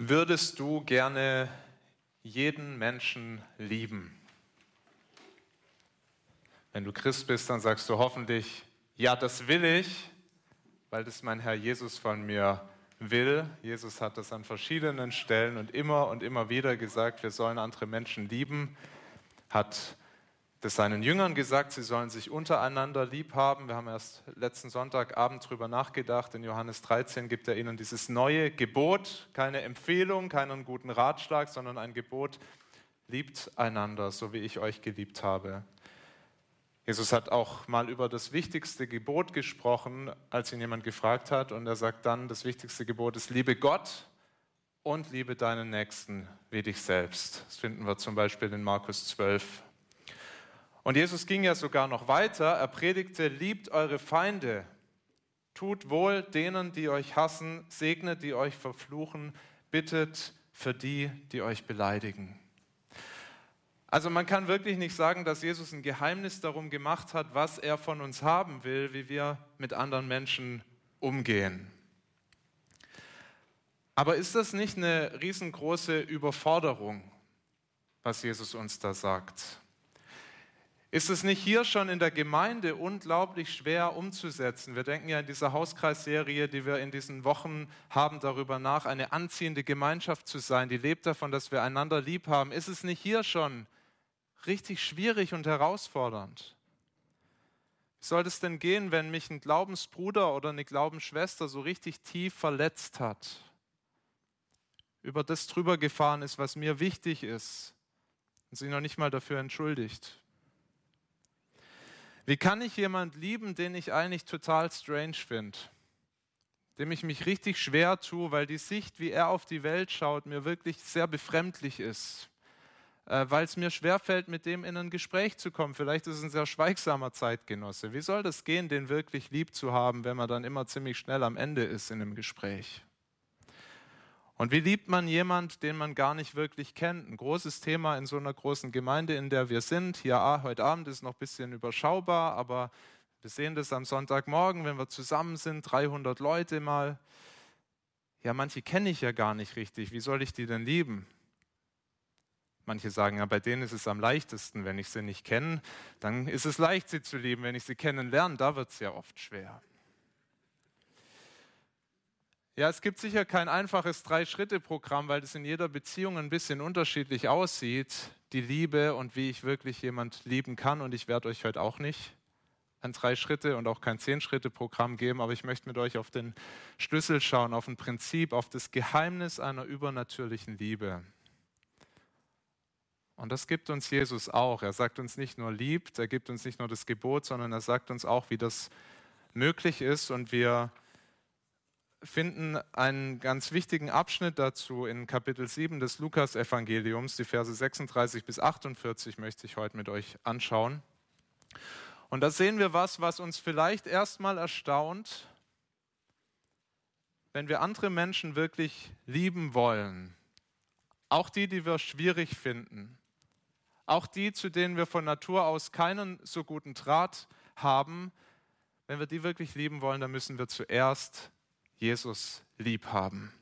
Würdest du gerne jeden Menschen lieben? Wenn du Christ bist, dann sagst du hoffentlich, ja, das will ich, weil das mein Herr Jesus von mir will. Jesus hat das an verschiedenen Stellen und immer und immer wieder gesagt, wir sollen andere Menschen lieben, hat das seinen Jüngern gesagt, sie sollen sich untereinander lieb haben. Wir haben erst letzten Sonntagabend darüber nachgedacht. In Johannes 13 gibt er ihnen dieses neue Gebot, keine Empfehlung, keinen guten Ratschlag, sondern ein Gebot, liebt einander, so wie ich euch geliebt habe. Jesus hat auch mal über das wichtigste Gebot gesprochen, als ihn jemand gefragt hat. Und er sagt dann, das wichtigste Gebot ist, liebe Gott und liebe deinen Nächsten wie dich selbst. Das finden wir zum Beispiel in Markus 12, und Jesus ging ja sogar noch weiter. Er predigte, liebt eure Feinde, tut wohl denen, die euch hassen, segnet, die euch verfluchen, bittet für die, die euch beleidigen. Also man kann wirklich nicht sagen, dass Jesus ein Geheimnis darum gemacht hat, was er von uns haben will, wie wir mit anderen Menschen umgehen. Aber ist das nicht eine riesengroße Überforderung, was Jesus uns da sagt? Ist es nicht hier schon in der Gemeinde unglaublich schwer umzusetzen? Wir denken ja in dieser Hauskreisserie, die wir in diesen Wochen haben, darüber nach, eine anziehende Gemeinschaft zu sein, die lebt davon, dass wir einander lieb haben. Ist es nicht hier schon richtig schwierig und herausfordernd? Wie soll es denn gehen, wenn mich ein Glaubensbruder oder eine Glaubensschwester so richtig tief verletzt hat? Über das drüber gefahren ist, was mir wichtig ist und sie noch nicht mal dafür entschuldigt? Wie kann ich jemand lieben, den ich eigentlich total strange finde? Dem ich mich richtig schwer tue, weil die Sicht, wie er auf die Welt schaut, mir wirklich sehr befremdlich ist. Äh, weil es mir schwerfällt, mit dem in ein Gespräch zu kommen. Vielleicht ist es ein sehr schweigsamer Zeitgenosse. Wie soll das gehen, den wirklich lieb zu haben, wenn man dann immer ziemlich schnell am Ende ist in einem Gespräch? Und wie liebt man jemand, den man gar nicht wirklich kennt? Ein großes Thema in so einer großen Gemeinde, in der wir sind. Ja, ah, heute Abend ist noch ein bisschen überschaubar, aber wir sehen das am Sonntagmorgen, wenn wir zusammen sind, 300 Leute mal. Ja, manche kenne ich ja gar nicht richtig. Wie soll ich die denn lieben? Manche sagen, ja, bei denen ist es am leichtesten. Wenn ich sie nicht kenne, dann ist es leicht, sie zu lieben. Wenn ich sie kennenlerne, da wird es ja oft schwer. Ja, es gibt sicher kein einfaches Drei-Schritte-Programm, weil das in jeder Beziehung ein bisschen unterschiedlich aussieht, die Liebe und wie ich wirklich jemand lieben kann. Und ich werde euch heute auch nicht ein Drei-Schritte und auch kein Zehn-Schritte-Programm geben, aber ich möchte mit euch auf den Schlüssel schauen, auf ein Prinzip, auf das Geheimnis einer übernatürlichen Liebe. Und das gibt uns Jesus auch. Er sagt uns nicht nur liebt, er gibt uns nicht nur das Gebot, sondern er sagt uns auch, wie das möglich ist und wir finden einen ganz wichtigen Abschnitt dazu in Kapitel 7 des Lukas-Evangeliums. Die Verse 36 bis 48 möchte ich heute mit euch anschauen. Und da sehen wir was, was uns vielleicht erstmal erstaunt, wenn wir andere Menschen wirklich lieben wollen. Auch die, die wir schwierig finden. Auch die, zu denen wir von Natur aus keinen so guten Draht haben. Wenn wir die wirklich lieben wollen, dann müssen wir zuerst Jesus lieb haben.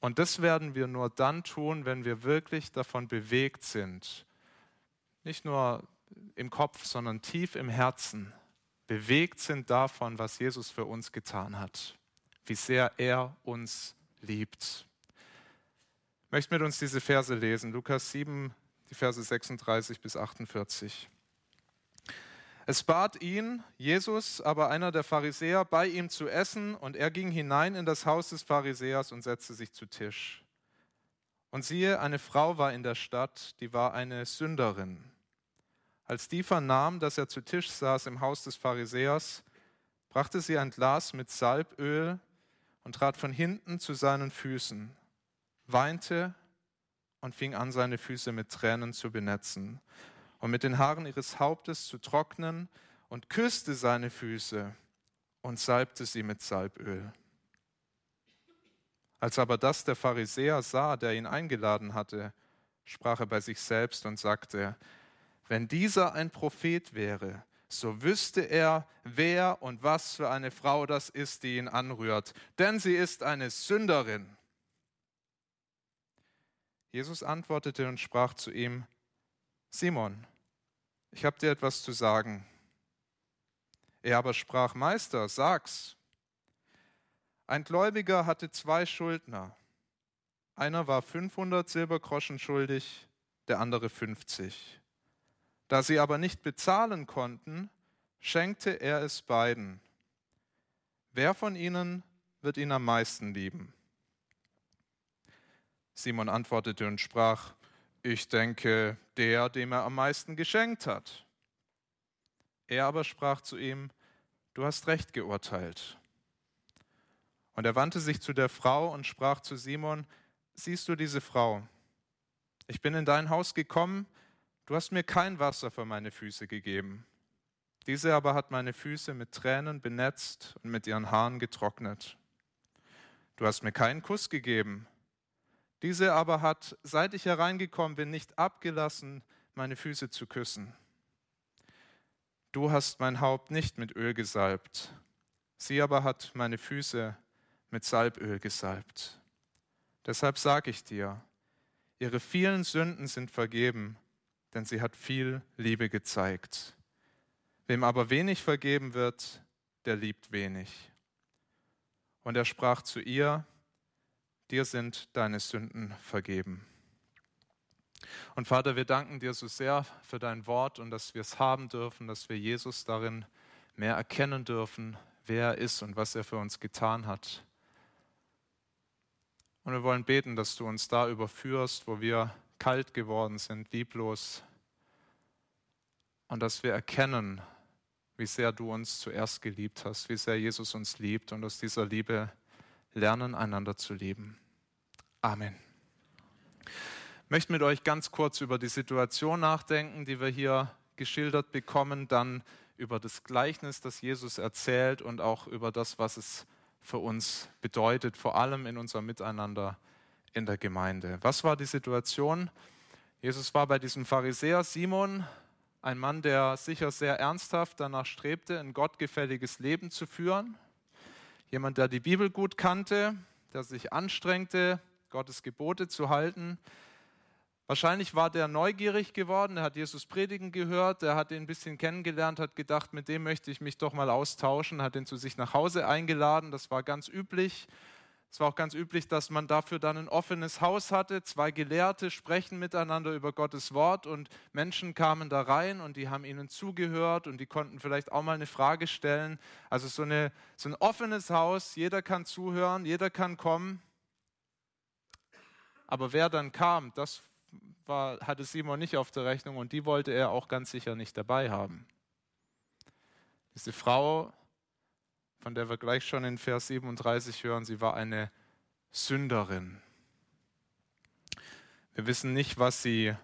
Und das werden wir nur dann tun, wenn wir wirklich davon bewegt sind, nicht nur im Kopf, sondern tief im Herzen, bewegt sind davon, was Jesus für uns getan hat, wie sehr er uns liebt. Ich möchte mit uns diese Verse lesen, Lukas 7, die Verse 36 bis 48. Es bat ihn, Jesus, aber einer der Pharisäer, bei ihm zu essen, und er ging hinein in das Haus des Pharisäers und setzte sich zu Tisch. Und siehe, eine Frau war in der Stadt, die war eine Sünderin. Als die vernahm, dass er zu Tisch saß im Haus des Pharisäers, brachte sie ein Glas mit Salböl und trat von hinten zu seinen Füßen, weinte und fing an, seine Füße mit Tränen zu benetzen und mit den Haaren ihres Hauptes zu trocknen und küsste seine Füße und salbte sie mit Salböl. Als aber das der Pharisäer sah, der ihn eingeladen hatte, sprach er bei sich selbst und sagte, wenn dieser ein Prophet wäre, so wüsste er, wer und was für eine Frau das ist, die ihn anrührt, denn sie ist eine Sünderin. Jesus antwortete und sprach zu ihm, Simon, ich habe dir etwas zu sagen. Er aber sprach, Meister, sag's. Ein Gläubiger hatte zwei Schuldner. Einer war 500 Silbergroschen schuldig, der andere 50. Da sie aber nicht bezahlen konnten, schenkte er es beiden. Wer von ihnen wird ihn am meisten lieben? Simon antwortete und sprach, ich denke, der, dem er am meisten geschenkt hat. Er aber sprach zu ihm, du hast recht geurteilt. Und er wandte sich zu der Frau und sprach zu Simon, siehst du diese Frau? Ich bin in dein Haus gekommen, du hast mir kein Wasser für meine Füße gegeben. Diese aber hat meine Füße mit Tränen benetzt und mit ihren Haaren getrocknet. Du hast mir keinen Kuss gegeben diese aber hat, seit ich hereingekommen bin, nicht abgelassen, meine Füße zu küssen. Du hast mein Haupt nicht mit Öl gesalbt, sie aber hat meine Füße mit Salböl gesalbt. Deshalb sage ich dir, ihre vielen Sünden sind vergeben, denn sie hat viel Liebe gezeigt. Wem aber wenig vergeben wird, der liebt wenig. Und er sprach zu ihr, dir sind deine Sünden vergeben. Und Vater, wir danken dir so sehr für dein Wort und dass wir es haben dürfen, dass wir Jesus darin mehr erkennen dürfen, wer er ist und was er für uns getan hat. Und wir wollen beten, dass du uns da überführst, wo wir kalt geworden sind, lieblos, und dass wir erkennen, wie sehr du uns zuerst geliebt hast, wie sehr Jesus uns liebt und aus dieser Liebe lernen, einander zu lieben. Amen. Ich möchte mit euch ganz kurz über die Situation nachdenken, die wir hier geschildert bekommen, dann über das Gleichnis, das Jesus erzählt und auch über das, was es für uns bedeutet, vor allem in unserem Miteinander in der Gemeinde. Was war die Situation? Jesus war bei diesem Pharisäer Simon, ein Mann, der sicher sehr ernsthaft danach strebte, ein gottgefälliges Leben zu führen. Jemand, der die Bibel gut kannte, der sich anstrengte, Gottes Gebote zu halten. Wahrscheinlich war der neugierig geworden, er hat Jesus predigen gehört, er hat ihn ein bisschen kennengelernt, hat gedacht, mit dem möchte ich mich doch mal austauschen, hat ihn zu sich nach Hause eingeladen, das war ganz üblich. Es war auch ganz üblich, dass man dafür dann ein offenes Haus hatte. Zwei Gelehrte sprechen miteinander über Gottes Wort und Menschen kamen da rein und die haben ihnen zugehört und die konnten vielleicht auch mal eine Frage stellen. Also so, eine, so ein offenes Haus, jeder kann zuhören, jeder kann kommen. Aber wer dann kam, das war, hatte Simon nicht auf der Rechnung und die wollte er auch ganz sicher nicht dabei haben. Diese Frau, von der wir gleich schon in Vers 37 hören, sie war eine Sünderin. Wir wissen nicht, was sie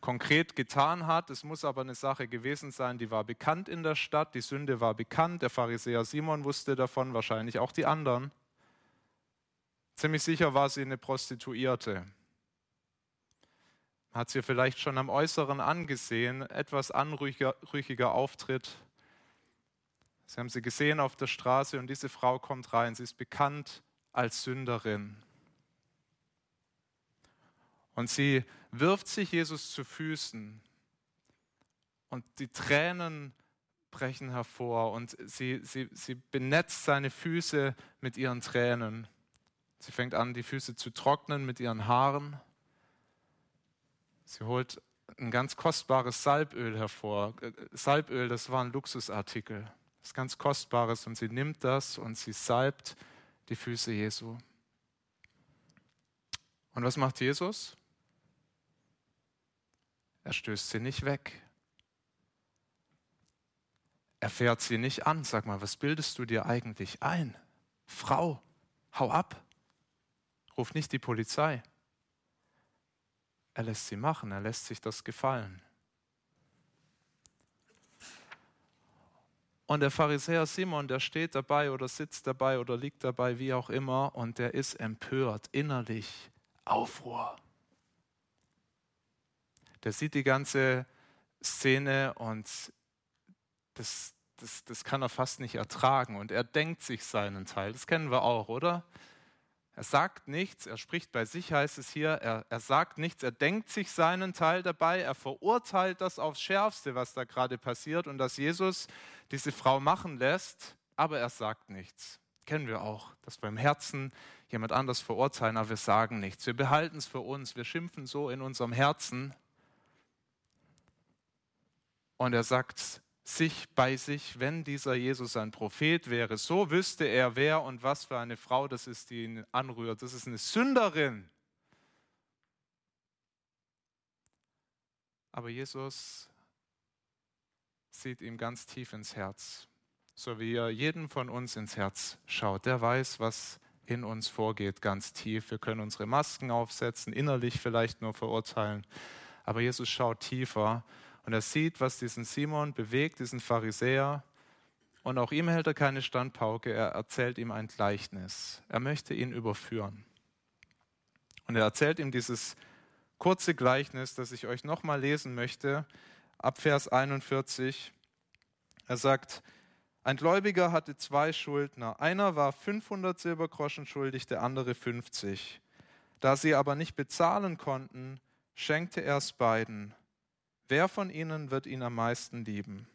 konkret getan hat. Es muss aber eine Sache gewesen sein, die war bekannt in der Stadt. Die Sünde war bekannt. Der Pharisäer Simon wusste davon, wahrscheinlich auch die anderen. Ziemlich sicher war sie eine Prostituierte. Hat sie vielleicht schon am Äußeren angesehen, etwas anrüchiger Auftritt. Sie haben sie gesehen auf der Straße und diese Frau kommt rein. Sie ist bekannt als Sünderin. Und sie wirft sich Jesus zu Füßen und die Tränen brechen hervor und sie, sie, sie benetzt seine Füße mit ihren Tränen. Sie fängt an, die Füße zu trocknen mit ihren Haaren. Sie holt ein ganz kostbares Salböl hervor. Salböl, das war ein Luxusartikel. Ist ganz kostbares und sie nimmt das und sie salbt die Füße Jesu. Und was macht Jesus? Er stößt sie nicht weg. Er fährt sie nicht an. Sag mal, was bildest du dir eigentlich ein? Frau, hau ab. Ruf nicht die Polizei. Er lässt sie machen, er lässt sich das gefallen. Und der Pharisäer Simon, der steht dabei oder sitzt dabei oder liegt dabei, wie auch immer, und der ist empört, innerlich Aufruhr. Der sieht die ganze Szene und das, das, das kann er fast nicht ertragen. Und er denkt sich seinen Teil. Das kennen wir auch, oder? Er sagt nichts, er spricht bei sich, heißt es hier, er, er sagt nichts, er denkt sich seinen Teil dabei, er verurteilt das aufs Schärfste, was da gerade passiert und dass Jesus diese Frau machen lässt, aber er sagt nichts. Kennen wir auch, dass wir im Herzen jemand anders verurteilen, aber wir sagen nichts. Wir behalten es für uns, wir schimpfen so in unserem Herzen. Und er sagt sich bei sich, wenn dieser Jesus ein Prophet wäre, so wüsste er, wer und was für eine Frau das ist, die ihn anrührt. Das ist eine Sünderin. Aber Jesus sieht ihm ganz tief ins Herz, so wie er jeden von uns ins Herz schaut. Der weiß, was in uns vorgeht, ganz tief. Wir können unsere Masken aufsetzen, innerlich vielleicht nur verurteilen. Aber Jesus schaut tiefer und er sieht, was diesen Simon bewegt, diesen Pharisäer. Und auch ihm hält er keine Standpauke, er erzählt ihm ein Gleichnis. Er möchte ihn überführen. Und er erzählt ihm dieses kurze Gleichnis, das ich euch nochmal lesen möchte, ab Vers 41. Er sagt, ein Gläubiger hatte zwei Schuldner. Einer war 500 Silbergroschen schuldig, der andere 50. Da sie aber nicht bezahlen konnten, schenkte er es beiden. Wer von ihnen wird ihn am meisten lieben?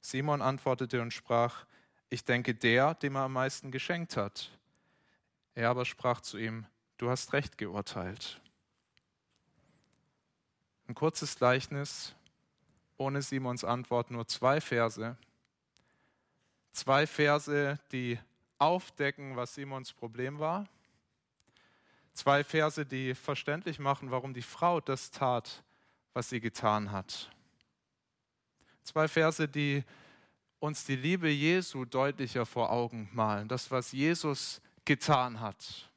Simon antwortete und sprach, ich denke der, dem er am meisten geschenkt hat. Er aber sprach zu ihm, du hast recht geurteilt. Ein kurzes Gleichnis, ohne Simons Antwort, nur zwei Verse. Zwei Verse, die aufdecken, was Simons Problem war. Zwei Verse, die verständlich machen, warum die Frau das tat, was sie getan hat. Zwei Verse, die uns die Liebe Jesu deutlicher vor Augen malen, das, was Jesus getan hat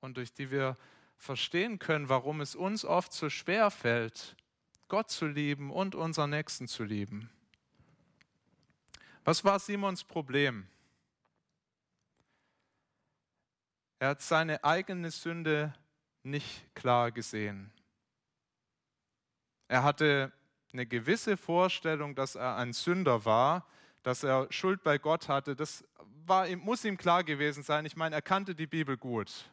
und durch die wir verstehen können, warum es uns oft so schwer fällt, Gott zu lieben und unseren Nächsten zu lieben. Was war Simons Problem? Er hat seine eigene Sünde nicht klar gesehen. Er hatte eine gewisse Vorstellung, dass er ein Sünder war, dass er Schuld bei Gott hatte. Das war, muss ihm klar gewesen sein. Ich meine, er kannte die Bibel gut,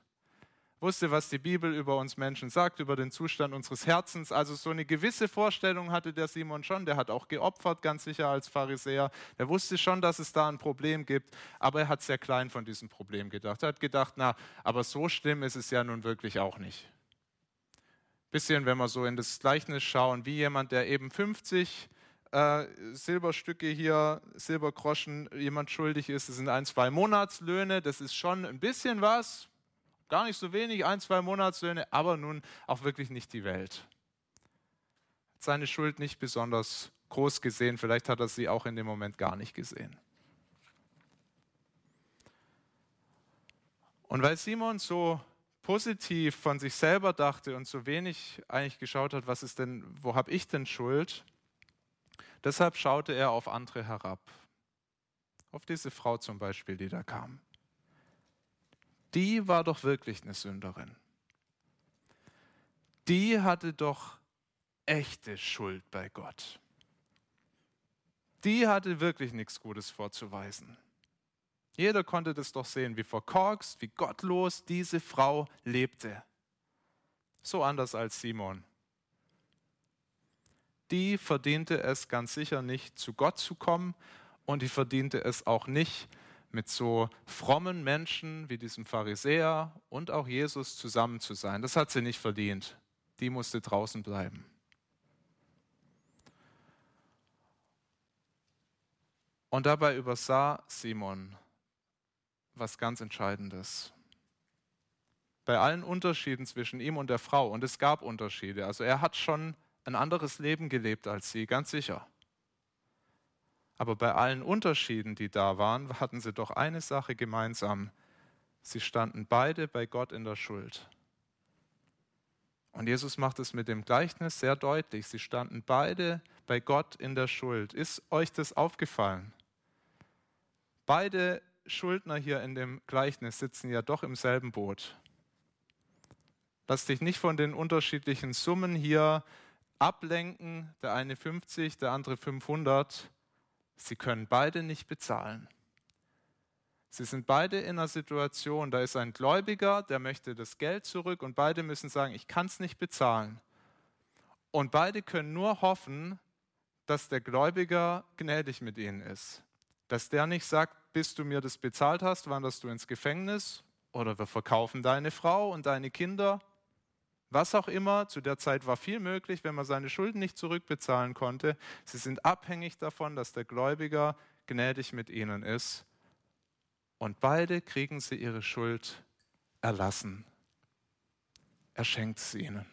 wusste, was die Bibel über uns Menschen sagt, über den Zustand unseres Herzens. Also so eine gewisse Vorstellung hatte der Simon schon. Der hat auch geopfert, ganz sicher als Pharisäer. Der wusste schon, dass es da ein Problem gibt, aber er hat sehr klein von diesem Problem gedacht. Er hat gedacht, na, aber so schlimm ist es ja nun wirklich auch nicht bisschen, wenn wir so in das Gleichnis schauen, wie jemand, der eben 50 äh, Silberstücke hier, Silbergroschen, jemand schuldig ist. Das sind ein, zwei Monatslöhne, das ist schon ein bisschen was, gar nicht so wenig, ein, zwei Monatslöhne, aber nun auch wirklich nicht die Welt. Hat seine Schuld nicht besonders groß gesehen, vielleicht hat er sie auch in dem Moment gar nicht gesehen. Und weil Simon so positiv von sich selber dachte und so wenig eigentlich geschaut hat, was ist denn, wo habe ich denn Schuld? Deshalb schaute er auf andere herab. Auf diese Frau zum Beispiel, die da kam. Die war doch wirklich eine Sünderin. Die hatte doch echte Schuld bei Gott. Die hatte wirklich nichts Gutes vorzuweisen. Jeder konnte das doch sehen, wie verkorkst, wie gottlos diese Frau lebte. So anders als Simon. Die verdiente es ganz sicher nicht, zu Gott zu kommen und die verdiente es auch nicht, mit so frommen Menschen wie diesem Pharisäer und auch Jesus zusammen zu sein. Das hat sie nicht verdient. Die musste draußen bleiben. Und dabei übersah Simon was ganz Entscheidendes. Bei allen Unterschieden zwischen ihm und der Frau, und es gab Unterschiede, also er hat schon ein anderes Leben gelebt als sie, ganz sicher. Aber bei allen Unterschieden, die da waren, hatten sie doch eine Sache gemeinsam. Sie standen beide bei Gott in der Schuld. Und Jesus macht es mit dem Gleichnis sehr deutlich. Sie standen beide bei Gott in der Schuld. Ist euch das aufgefallen? Beide Schuldner hier in dem Gleichnis sitzen ja doch im selben Boot. Lass dich nicht von den unterschiedlichen Summen hier ablenken, der eine 50, der andere 500. Sie können beide nicht bezahlen. Sie sind beide in einer Situation, da ist ein Gläubiger, der möchte das Geld zurück und beide müssen sagen, ich kann es nicht bezahlen. Und beide können nur hoffen, dass der Gläubiger gnädig mit ihnen ist. Dass der nicht sagt, bis du mir das bezahlt hast, wanderst du ins Gefängnis oder wir verkaufen deine Frau und deine Kinder. Was auch immer, zu der Zeit war viel möglich, wenn man seine Schulden nicht zurückbezahlen konnte. Sie sind abhängig davon, dass der Gläubiger gnädig mit ihnen ist. Und beide kriegen sie ihre Schuld erlassen. Er schenkt sie ihnen.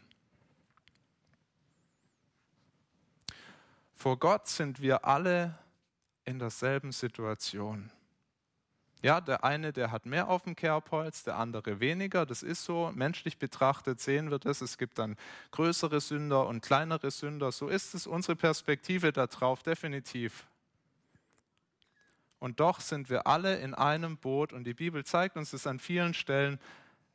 Vor Gott sind wir alle in derselben Situation. Ja, der eine, der hat mehr auf dem Kerbholz, der andere weniger. Das ist so. Menschlich betrachtet sehen wir das. Es gibt dann größere Sünder und kleinere Sünder. So ist es unsere Perspektive darauf definitiv. Und doch sind wir alle in einem Boot und die Bibel zeigt uns das an vielen Stellen,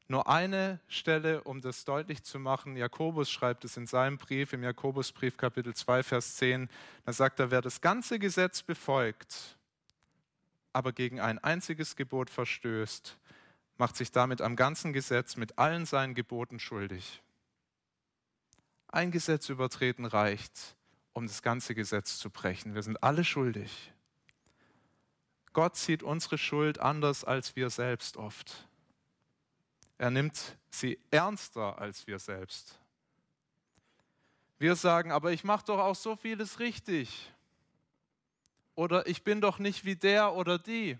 nur eine Stelle, um das deutlich zu machen. Jakobus schreibt es in seinem Brief, im Jakobusbrief Kapitel 2, Vers 10. Da sagt er, wer das ganze Gesetz befolgt, aber gegen ein einziges Gebot verstößt, macht sich damit am ganzen Gesetz mit allen seinen Geboten schuldig. Ein Gesetz übertreten reicht, um das ganze Gesetz zu brechen. Wir sind alle schuldig. Gott sieht unsere Schuld anders als wir selbst oft. Er nimmt sie ernster als wir selbst. Wir sagen, aber ich mache doch auch so vieles richtig. Oder ich bin doch nicht wie der oder die.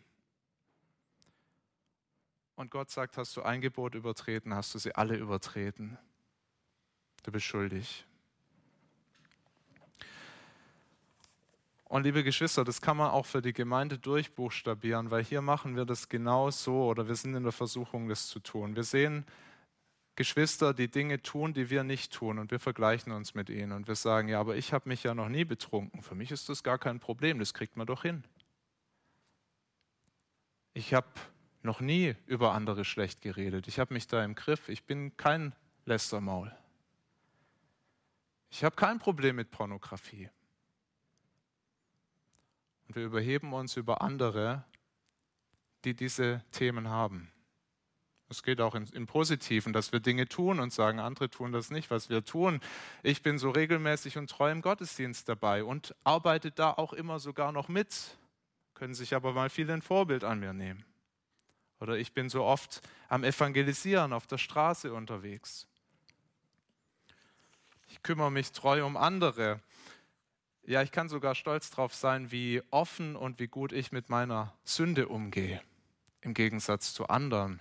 Und Gott sagt, hast du ein Gebot übertreten, hast du sie alle übertreten. Du bist schuldig. Und liebe Geschwister, das kann man auch für die Gemeinde durchbuchstabieren, weil hier machen wir das genau so oder wir sind in der Versuchung, das zu tun. Wir sehen Geschwister, die Dinge tun, die wir nicht tun und wir vergleichen uns mit ihnen und wir sagen, ja, aber ich habe mich ja noch nie betrunken. Für mich ist das gar kein Problem, das kriegt man doch hin. Ich habe noch nie über andere schlecht geredet. Ich habe mich da im Griff. Ich bin kein Lästermaul. Ich habe kein Problem mit Pornografie. Und wir überheben uns über andere, die diese Themen haben. Es geht auch im Positiven, dass wir Dinge tun und sagen, andere tun das nicht, was wir tun. Ich bin so regelmäßig und treu im Gottesdienst dabei und arbeite da auch immer sogar noch mit, können sich aber mal viele ein Vorbild an mir nehmen. Oder ich bin so oft am Evangelisieren auf der Straße unterwegs. Ich kümmere mich treu um andere. Ja, ich kann sogar stolz darauf sein, wie offen und wie gut ich mit meiner Sünde umgehe, im Gegensatz zu anderen.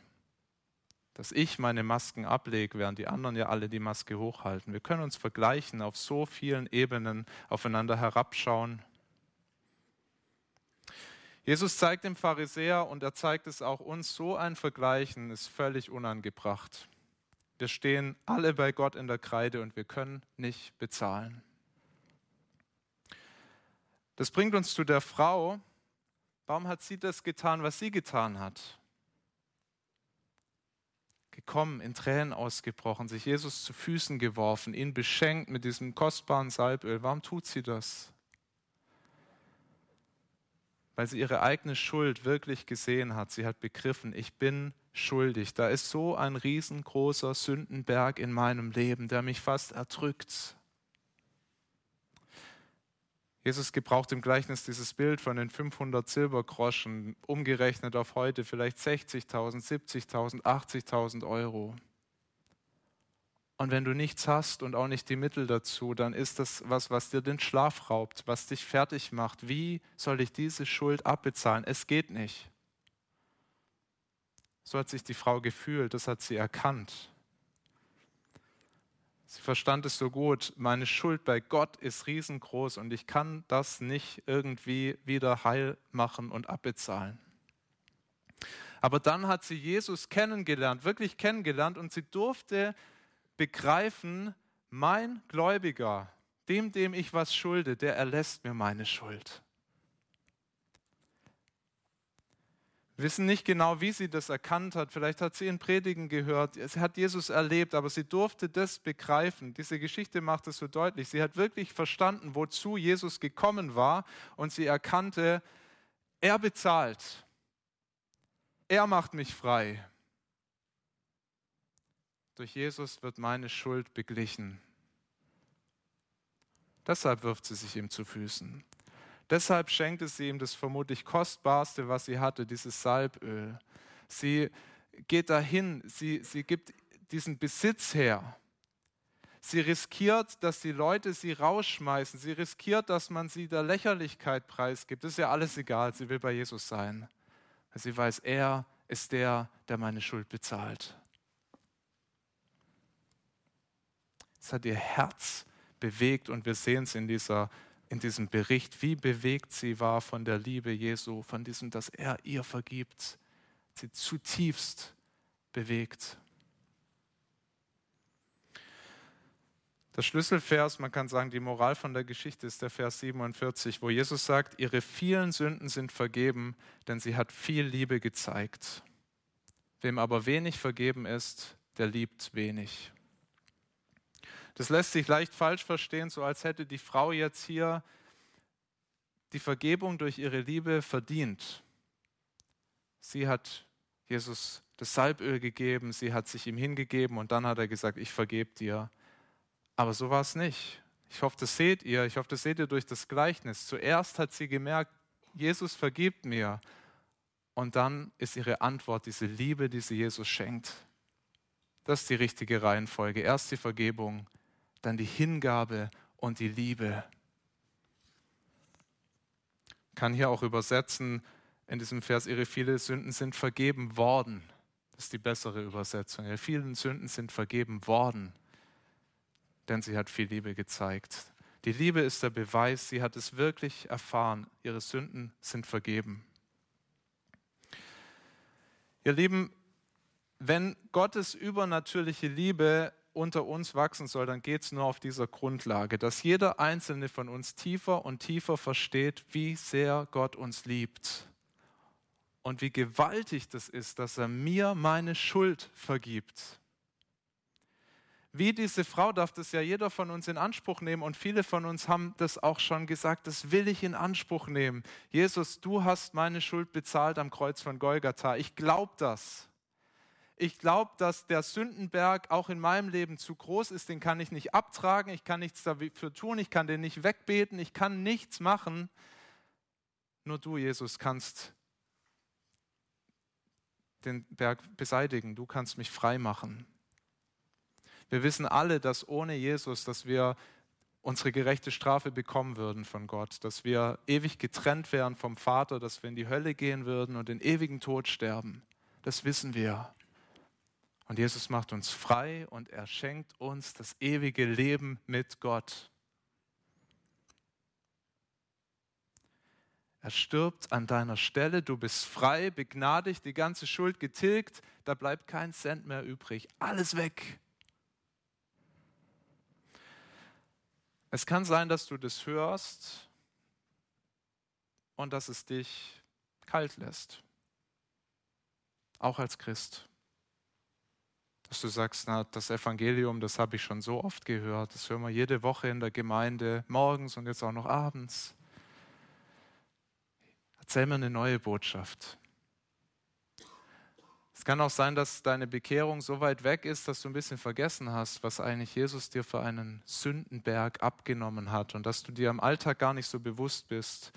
Dass ich meine Masken ablege, während die anderen ja alle die Maske hochhalten. Wir können uns vergleichen, auf so vielen Ebenen aufeinander herabschauen. Jesus zeigt dem Pharisäer und er zeigt es auch uns, so ein Vergleichen ist völlig unangebracht. Wir stehen alle bei Gott in der Kreide und wir können nicht bezahlen. Das bringt uns zu der Frau. Warum hat sie das getan, was sie getan hat? Gekommen, in Tränen ausgebrochen, sich Jesus zu Füßen geworfen, ihn beschenkt mit diesem kostbaren Salböl. Warum tut sie das? Weil sie ihre eigene Schuld wirklich gesehen hat. Sie hat begriffen, ich bin schuldig. Da ist so ein riesengroßer Sündenberg in meinem Leben, der mich fast erdrückt. Jesus gebraucht im Gleichnis dieses Bild von den 500 Silbergroschen, umgerechnet auf heute vielleicht 60.000, 70.000, 80.000 Euro. Und wenn du nichts hast und auch nicht die Mittel dazu, dann ist das was, was dir den Schlaf raubt, was dich fertig macht. Wie soll ich diese Schuld abbezahlen? Es geht nicht. So hat sich die Frau gefühlt, das hat sie erkannt. Sie verstand es so gut, meine Schuld bei Gott ist riesengroß und ich kann das nicht irgendwie wieder heil machen und abbezahlen. Aber dann hat sie Jesus kennengelernt, wirklich kennengelernt und sie durfte begreifen, mein Gläubiger, dem, dem ich was schulde, der erlässt mir meine Schuld. Wissen nicht genau, wie sie das erkannt hat. Vielleicht hat sie in Predigen gehört, sie hat Jesus erlebt, aber sie durfte das begreifen. Diese Geschichte macht es so deutlich. Sie hat wirklich verstanden, wozu Jesus gekommen war und sie erkannte, er bezahlt. er macht mich frei. Durch Jesus wird meine Schuld beglichen. Deshalb wirft sie sich ihm zu Füßen. Deshalb schenkte sie ihm das vermutlich kostbarste, was sie hatte, dieses Salböl. Sie geht dahin, sie, sie gibt diesen Besitz her. Sie riskiert, dass die Leute sie rausschmeißen. Sie riskiert, dass man sie der Lächerlichkeit preisgibt. Das ist ja alles egal. Sie will bei Jesus sein. Sie weiß, er ist der, der meine Schuld bezahlt. Es hat ihr Herz bewegt und wir sehen es in, dieser, in diesem Bericht, wie bewegt sie war von der Liebe Jesu, von diesem, dass er ihr vergibt. Sie zutiefst bewegt. Der Schlüsselvers, man kann sagen, die Moral von der Geschichte ist der Vers 47, wo Jesus sagt, ihre vielen Sünden sind vergeben, denn sie hat viel Liebe gezeigt. Wem aber wenig vergeben ist, der liebt wenig. Das lässt sich leicht falsch verstehen, so als hätte die Frau jetzt hier die Vergebung durch ihre Liebe verdient. Sie hat Jesus das Salböl gegeben, sie hat sich ihm hingegeben und dann hat er gesagt, ich vergebe dir. Aber so war es nicht. Ich hoffe, das seht ihr. Ich hoffe, das seht ihr durch das Gleichnis. Zuerst hat sie gemerkt, Jesus vergibt mir. Und dann ist ihre Antwort diese Liebe, die sie Jesus schenkt. Das ist die richtige Reihenfolge. Erst die Vergebung, dann die Hingabe und die Liebe. Ich kann hier auch übersetzen in diesem Vers, ihre vielen Sünden sind vergeben worden. Das ist die bessere Übersetzung. Ihre vielen Sünden sind vergeben worden, denn sie hat viel Liebe gezeigt. Die Liebe ist der Beweis, sie hat es wirklich erfahren. Ihre Sünden sind vergeben. Ihr Lieben, wenn Gottes übernatürliche Liebe unter uns wachsen soll, dann geht es nur auf dieser Grundlage, dass jeder einzelne von uns tiefer und tiefer versteht, wie sehr Gott uns liebt und wie gewaltig das ist, dass er mir meine Schuld vergibt. Wie diese Frau darf das ja jeder von uns in Anspruch nehmen und viele von uns haben das auch schon gesagt, das will ich in Anspruch nehmen. Jesus, du hast meine Schuld bezahlt am Kreuz von Golgatha. Ich glaube das. Ich glaube, dass der Sündenberg auch in meinem Leben zu groß ist, den kann ich nicht abtragen, ich kann nichts dafür tun, ich kann den nicht wegbeten, ich kann nichts machen. Nur du, Jesus, kannst den Berg beseitigen, du kannst mich frei machen. Wir wissen alle, dass ohne Jesus, dass wir unsere gerechte Strafe bekommen würden von Gott, dass wir ewig getrennt wären vom Vater, dass wir in die Hölle gehen würden und den ewigen Tod sterben. Das wissen wir. Und Jesus macht uns frei und er schenkt uns das ewige Leben mit Gott. Er stirbt an deiner Stelle, du bist frei, begnadigt, die ganze Schuld getilgt, da bleibt kein Cent mehr übrig, alles weg. Es kann sein, dass du das hörst und dass es dich kalt lässt, auch als Christ dass du sagst, na, das Evangelium, das habe ich schon so oft gehört, das hören wir jede Woche in der Gemeinde, morgens und jetzt auch noch abends. Erzähl mir eine neue Botschaft. Es kann auch sein, dass deine Bekehrung so weit weg ist, dass du ein bisschen vergessen hast, was eigentlich Jesus dir für einen Sündenberg abgenommen hat und dass du dir im Alltag gar nicht so bewusst bist,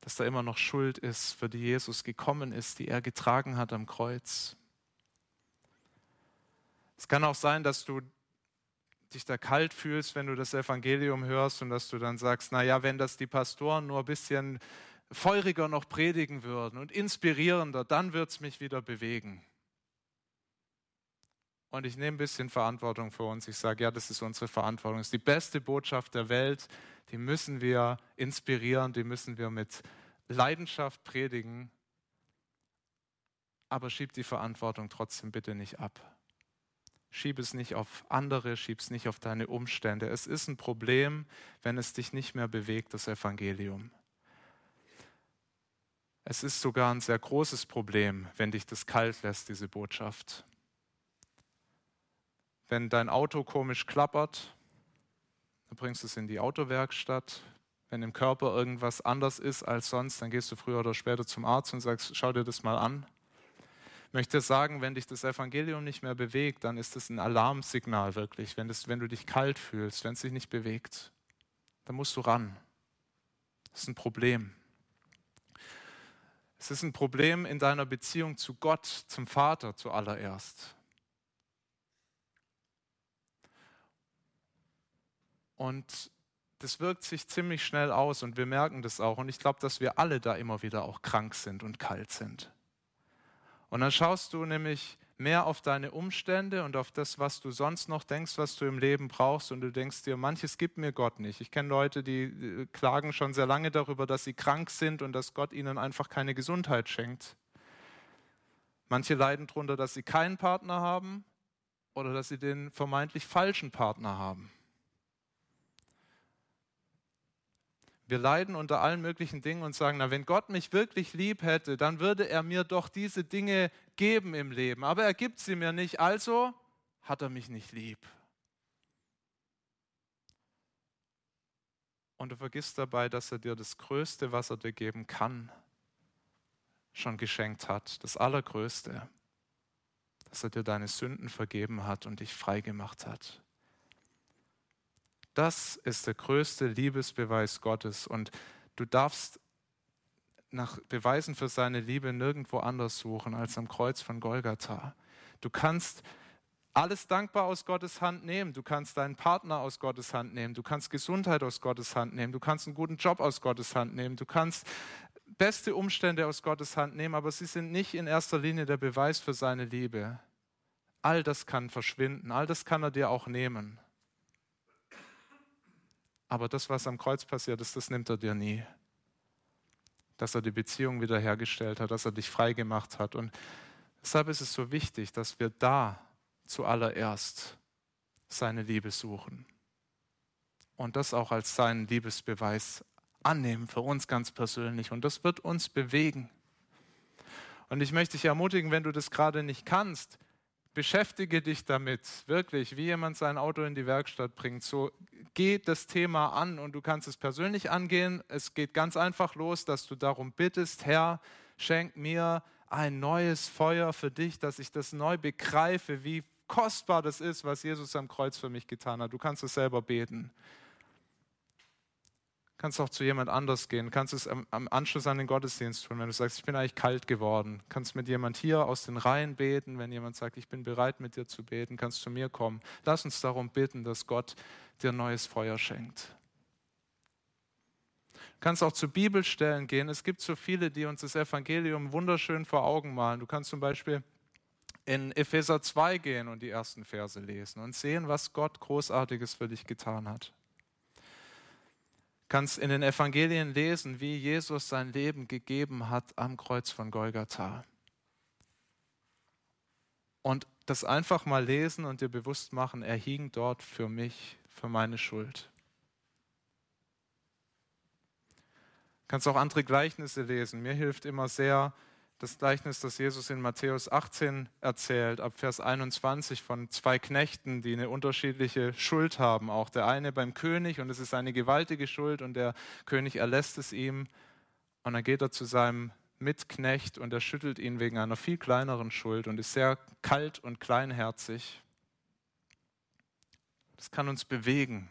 dass da immer noch Schuld ist, für die Jesus gekommen ist, die er getragen hat am Kreuz. Es kann auch sein, dass du dich da kalt fühlst, wenn du das Evangelium hörst und dass du dann sagst, naja, wenn das die Pastoren nur ein bisschen feuriger noch predigen würden und inspirierender, dann wird es mich wieder bewegen. Und ich nehme ein bisschen Verantwortung für uns. Ich sage, ja, das ist unsere Verantwortung. Das ist die beste Botschaft der Welt. Die müssen wir inspirieren, die müssen wir mit Leidenschaft predigen. Aber schieb die Verantwortung trotzdem bitte nicht ab. Schieb es nicht auf andere, schieb es nicht auf deine Umstände. Es ist ein Problem, wenn es dich nicht mehr bewegt, das Evangelium. Es ist sogar ein sehr großes Problem, wenn dich das kalt lässt, diese Botschaft. Wenn dein Auto komisch klappert, dann bringst du es in die Autowerkstatt. Wenn im Körper irgendwas anders ist als sonst, dann gehst du früher oder später zum Arzt und sagst, schau dir das mal an. Ich möchte sagen, wenn dich das Evangelium nicht mehr bewegt, dann ist es ein Alarmsignal wirklich, wenn, das, wenn du dich kalt fühlst, wenn es sich nicht bewegt. Dann musst du ran. Das ist ein Problem. Es ist ein Problem in deiner Beziehung zu Gott, zum Vater zuallererst. Und das wirkt sich ziemlich schnell aus und wir merken das auch. Und ich glaube, dass wir alle da immer wieder auch krank sind und kalt sind. Und dann schaust du nämlich mehr auf deine Umstände und auf das, was du sonst noch denkst, was du im Leben brauchst. Und du denkst dir, manches gibt mir Gott nicht. Ich kenne Leute, die klagen schon sehr lange darüber, dass sie krank sind und dass Gott ihnen einfach keine Gesundheit schenkt. Manche leiden darunter, dass sie keinen Partner haben oder dass sie den vermeintlich falschen Partner haben. Wir leiden unter allen möglichen Dingen und sagen, na, wenn Gott mich wirklich lieb hätte, dann würde er mir doch diese Dinge geben im Leben. Aber er gibt sie mir nicht, also hat er mich nicht lieb. Und du vergisst dabei, dass er dir das Größte, was er dir geben kann, schon geschenkt hat. Das Allergrößte. Dass er dir deine Sünden vergeben hat und dich frei gemacht hat. Das ist der größte Liebesbeweis Gottes. Und du darfst nach Beweisen für seine Liebe nirgendwo anders suchen als am Kreuz von Golgatha. Du kannst alles dankbar aus Gottes Hand nehmen. Du kannst deinen Partner aus Gottes Hand nehmen. Du kannst Gesundheit aus Gottes Hand nehmen. Du kannst einen guten Job aus Gottes Hand nehmen. Du kannst beste Umstände aus Gottes Hand nehmen, aber sie sind nicht in erster Linie der Beweis für seine Liebe. All das kann verschwinden. All das kann er dir auch nehmen. Aber das, was am Kreuz passiert ist, das nimmt er dir nie. Dass er die Beziehung wiederhergestellt hat, dass er dich frei gemacht hat. Und deshalb ist es so wichtig, dass wir da zuallererst seine Liebe suchen. Und das auch als seinen Liebesbeweis annehmen, für uns ganz persönlich. Und das wird uns bewegen. Und ich möchte dich ermutigen, wenn du das gerade nicht kannst, beschäftige dich damit, wirklich, wie jemand sein Auto in die Werkstatt bringt. So geh das Thema an und du kannst es persönlich angehen. Es geht ganz einfach los, dass du darum bittest, Herr, schenk mir ein neues Feuer für dich, dass ich das neu begreife, wie kostbar das ist, was Jesus am Kreuz für mich getan hat. Du kannst es selber beten kannst auch zu jemand anders gehen, kannst es am, am, Anschluss an den Gottesdienst tun, wenn du sagst, ich bin eigentlich kalt geworden, kannst mit jemand hier aus den Reihen beten, wenn jemand sagt, ich bin bereit mit dir zu beten, kannst zu mir kommen. Lass uns darum bitten, dass Gott dir neues Feuer schenkt. Du kannst auch zu Bibelstellen gehen. Es gibt so viele, die uns das Evangelium wunderschön vor Augen malen. Du kannst zum Beispiel in Epheser 2 gehen und die ersten Verse lesen und sehen, was Gott Großartiges für dich getan hat kannst in den Evangelien lesen, wie Jesus sein Leben gegeben hat am Kreuz von Golgatha. Und das einfach mal lesen und dir bewusst machen, er hing dort für mich, für meine Schuld. Du kannst auch andere Gleichnisse lesen. Mir hilft immer sehr, das Gleichnis, das Jesus in Matthäus 18 erzählt, ab Vers 21 von zwei Knechten, die eine unterschiedliche Schuld haben. Auch der eine beim König und es ist eine gewaltige Schuld und der König erlässt es ihm und dann geht er zu seinem Mitknecht und er schüttelt ihn wegen einer viel kleineren Schuld und ist sehr kalt und kleinherzig. Das kann uns bewegen.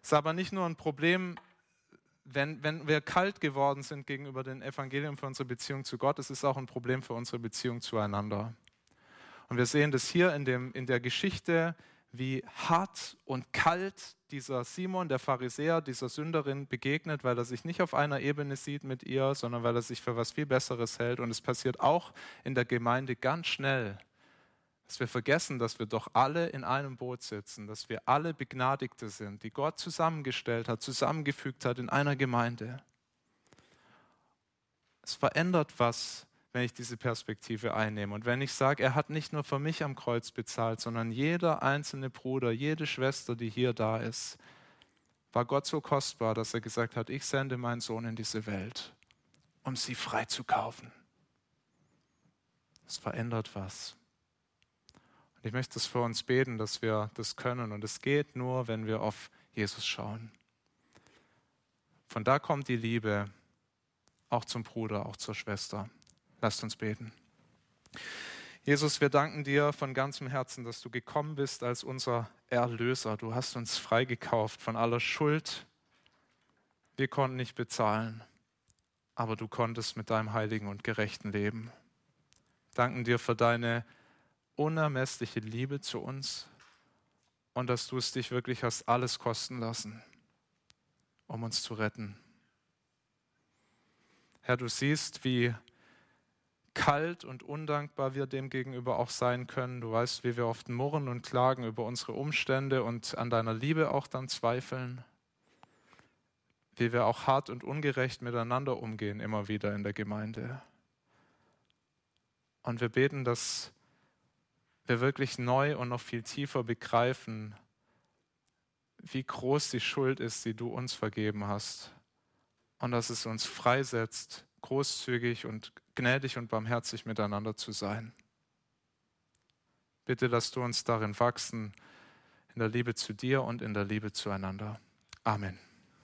Es ist aber nicht nur ein Problem wenn, wenn wir kalt geworden sind gegenüber dem Evangelium für unsere Beziehung zu Gott, es ist auch ein Problem für unsere Beziehung zueinander. Und wir sehen das hier in, dem, in der Geschichte, wie hart und kalt dieser Simon, der Pharisäer, dieser Sünderin begegnet, weil er sich nicht auf einer Ebene sieht mit ihr, sondern weil er sich für was viel Besseres hält. Und es passiert auch in der Gemeinde ganz schnell, dass wir vergessen, dass wir doch alle in einem Boot sitzen, dass wir alle Begnadigte sind, die Gott zusammengestellt hat, zusammengefügt hat in einer Gemeinde. Es verändert was, wenn ich diese Perspektive einnehme. Und wenn ich sage, er hat nicht nur für mich am Kreuz bezahlt, sondern jeder einzelne Bruder, jede Schwester, die hier da ist, war Gott so kostbar, dass er gesagt hat, ich sende meinen Sohn in diese Welt, um sie freizukaufen. Es verändert was. Ich möchte es für uns beten, dass wir das können. Und es geht nur, wenn wir auf Jesus schauen. Von da kommt die Liebe auch zum Bruder, auch zur Schwester. Lasst uns beten. Jesus, wir danken dir von ganzem Herzen, dass du gekommen bist als unser Erlöser. Du hast uns freigekauft von aller Schuld. Wir konnten nicht bezahlen, aber du konntest mit deinem heiligen und gerechten Leben. Danken dir für deine unermessliche Liebe zu uns und dass du es dich wirklich hast alles kosten lassen, um uns zu retten. Herr, du siehst, wie kalt und undankbar wir dem gegenüber auch sein können. Du weißt, wie wir oft murren und klagen über unsere Umstände und an deiner Liebe auch dann zweifeln. Wie wir auch hart und ungerecht miteinander umgehen, immer wieder in der Gemeinde. Und wir beten, dass wir wirklich neu und noch viel tiefer begreifen, wie groß die Schuld ist, die du uns vergeben hast. Und dass es uns freisetzt, großzügig und gnädig und barmherzig miteinander zu sein. Bitte, dass du uns darin wachsen, in der Liebe zu dir und in der Liebe zueinander. Amen.